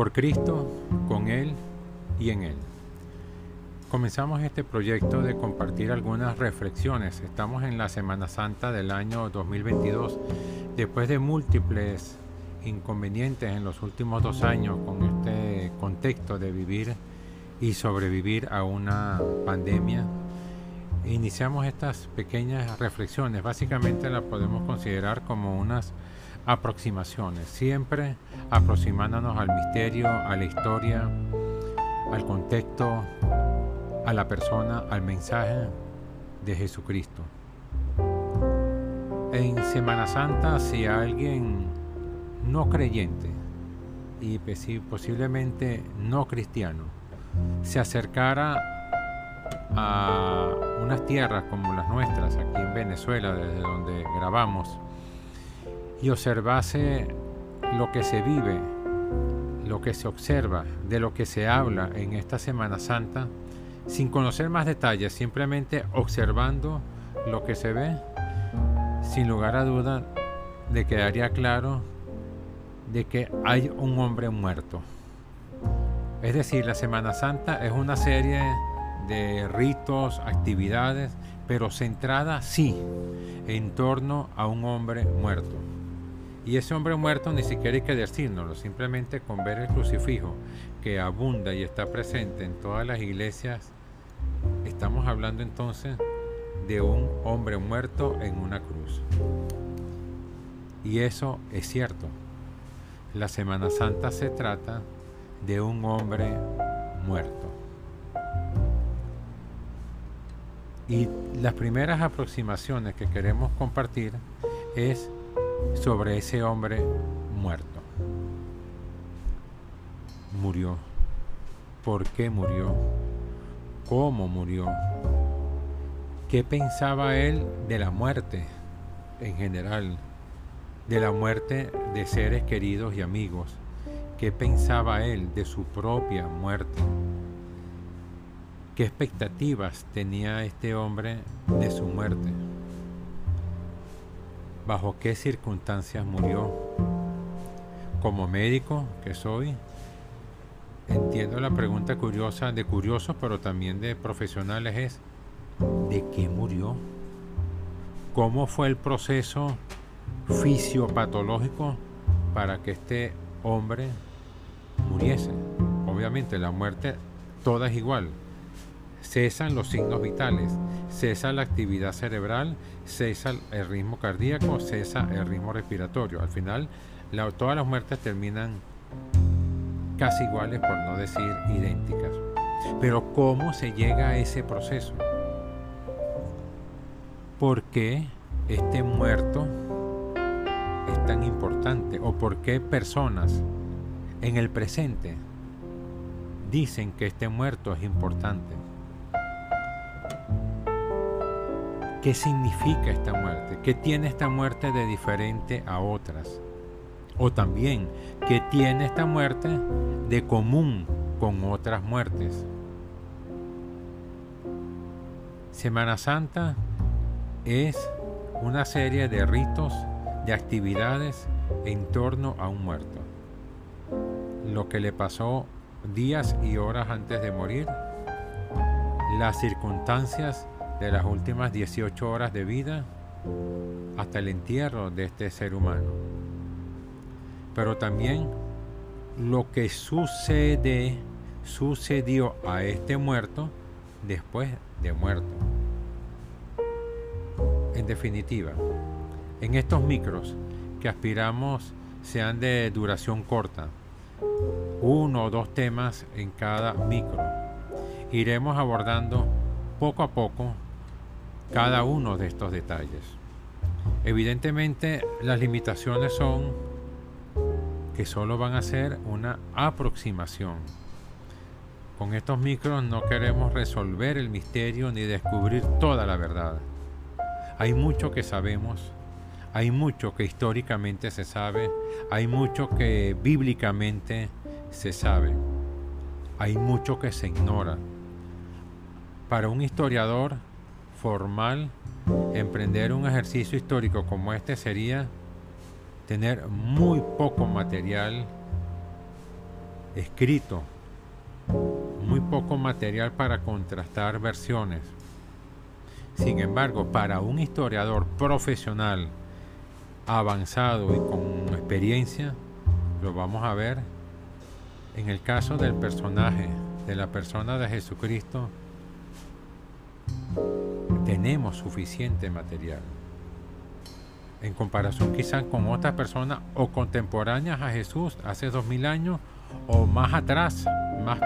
por Cristo, con Él y en Él. Comenzamos este proyecto de compartir algunas reflexiones. Estamos en la Semana Santa del año 2022, después de múltiples inconvenientes en los últimos dos años con este contexto de vivir y sobrevivir a una pandemia. Iniciamos estas pequeñas reflexiones, básicamente las podemos considerar como unas aproximaciones, siempre aproximándonos al misterio, a la historia, al contexto, a la persona, al mensaje de Jesucristo. En Semana Santa, si alguien no creyente y posiblemente no cristiano se acercara a unas tierras como las nuestras, aquí en Venezuela, desde donde grabamos, y observase lo que se vive, lo que se observa, de lo que se habla en esta Semana Santa, sin conocer más detalles, simplemente observando lo que se ve, sin lugar a duda le quedaría claro de que hay un hombre muerto. Es decir, la Semana Santa es una serie de ritos, actividades, pero centrada sí en torno a un hombre muerto. Y ese hombre muerto ni siquiera hay que decírnoslo, simplemente con ver el crucifijo que abunda y está presente en todas las iglesias, estamos hablando entonces de un hombre muerto en una cruz. Y eso es cierto. La Semana Santa se trata de un hombre muerto. Y las primeras aproximaciones que queremos compartir es sobre ese hombre muerto. Murió. ¿Por qué murió? ¿Cómo murió? ¿Qué pensaba él de la muerte en general? De la muerte de seres queridos y amigos. ¿Qué pensaba él de su propia muerte? ¿Qué expectativas tenía este hombre de su muerte? Bajo qué circunstancias murió. Como médico que soy, entiendo la pregunta curiosa de curiosos, pero también de profesionales es, ¿de qué murió? ¿Cómo fue el proceso fisiopatológico para que este hombre muriese? Obviamente la muerte toda es igual, cesan los signos vitales, cesa la actividad cerebral, cesa el ritmo cardíaco, cesa el ritmo respiratorio. Al final, todas las muertes terminan casi iguales, por no decir idénticas. Pero ¿cómo se llega a ese proceso? ¿Por qué este muerto es tan importante? ¿O por qué personas en el presente dicen que este muerto es importante? ¿Qué significa esta muerte? ¿Qué tiene esta muerte de diferente a otras? O también, ¿qué tiene esta muerte de común con otras muertes? Semana Santa es una serie de ritos, de actividades en torno a un muerto. Lo que le pasó días y horas antes de morir, las circunstancias de las últimas 18 horas de vida hasta el entierro de este ser humano. Pero también lo que sucede, sucedió a este muerto después de muerto. En definitiva, en estos micros que aspiramos sean de duración corta, uno o dos temas en cada micro, iremos abordando poco a poco cada uno de estos detalles. Evidentemente las limitaciones son que solo van a ser una aproximación. Con estos micros no queremos resolver el misterio ni descubrir toda la verdad. Hay mucho que sabemos, hay mucho que históricamente se sabe, hay mucho que bíblicamente se sabe, hay mucho que se ignora. Para un historiador formal, emprender un ejercicio histórico como este sería tener muy poco material escrito, muy poco material para contrastar versiones. Sin embargo, para un historiador profesional avanzado y con experiencia, lo vamos a ver en el caso del personaje, de la persona de Jesucristo, tenemos suficiente material. En comparación quizás con otras personas o contemporáneas a Jesús hace dos mil años o más atrás, más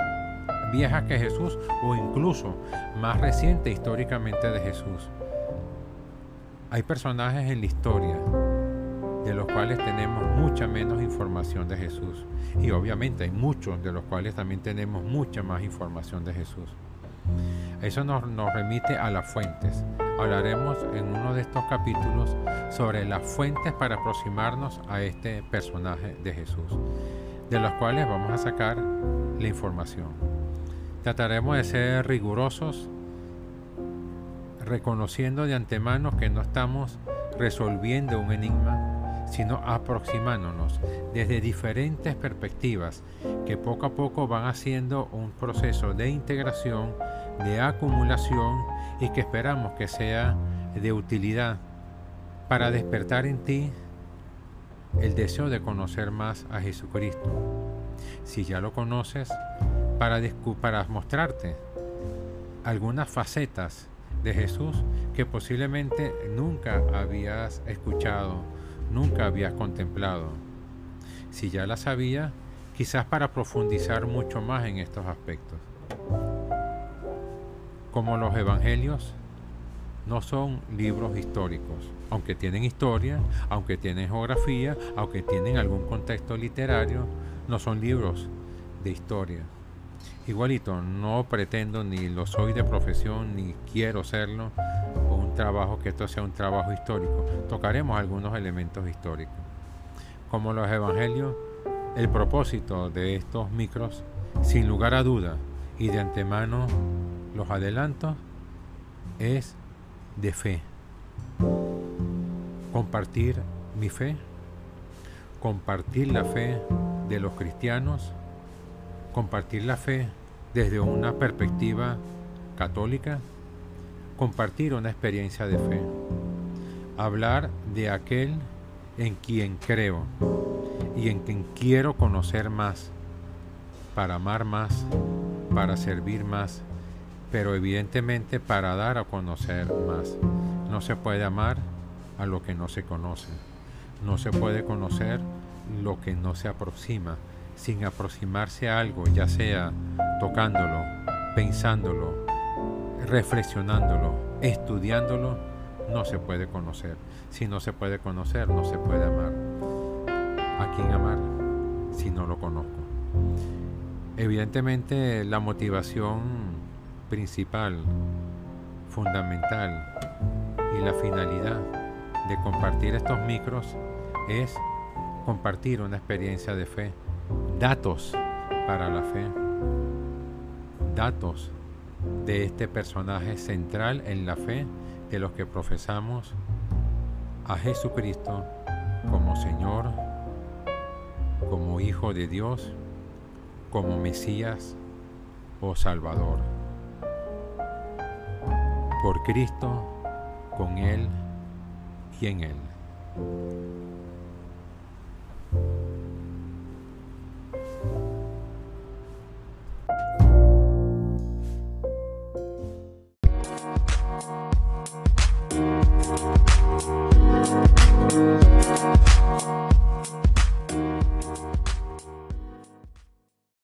viejas que Jesús o incluso más reciente históricamente de Jesús. Hay personajes en la historia de los cuales tenemos mucha menos información de Jesús. Y obviamente hay muchos de los cuales también tenemos mucha más información de Jesús. Eso nos, remite a las fuentes. Hablaremos en uno de estos capítulos sobre las fuentes para aproximarnos a este personaje de Jesús, de los cuales vamos a sacar la información. Trataremos de ser rigurosos, reconociendo de antemano que no estamos resolviendo un enigma, sino aproximándonos desde diferentes perspectivas que poco a poco van haciendo un proceso de integración, de acumulación y que esperamos que sea de utilidad para despertar en ti el deseo de conocer más a Jesucristo. Si ya lo conoces, para, para mostrarte algunas facetas de Jesús que posiblemente nunca habías escuchado nunca habías contemplado. Si ya la sabía, quizás para profundizar mucho más en estos aspectos. Como los evangelios, no son libros históricos, aunque tienen historia, aunque tienen geografía, aunque tienen algún contexto literario, no son libros de historia. Igualito, no pretendo ni lo soy de profesión ni quiero serlo, trabajo, que esto sea un trabajo histórico. Tocaremos algunos elementos históricos. Como los evangelios, el propósito de estos micros, sin lugar a duda y de antemano los adelantos, es de fe. Compartir mi fe, compartir la fe de los cristianos, compartir la fe desde una perspectiva católica compartir una experiencia de fe, hablar de aquel en quien creo y en quien quiero conocer más, para amar más, para servir más, pero evidentemente para dar a conocer más. No se puede amar a lo que no se conoce. No se puede conocer lo que no se aproxima. Sin aproximarse a algo, ya sea tocándolo, pensándolo, reflexionándolo, estudiándolo, no se puede conocer. Si no se puede conocer, no se puede amar. ¿A quién amar si no lo conozco? Evidentemente la motivación principal, fundamental y la finalidad de compartir estos micros es compartir una experiencia de fe, datos para la fe, datos de este personaje central en la fe de los que profesamos a Jesucristo como Señor, como Hijo de Dios, como Mesías o Salvador. Por Cristo, con Él y en Él.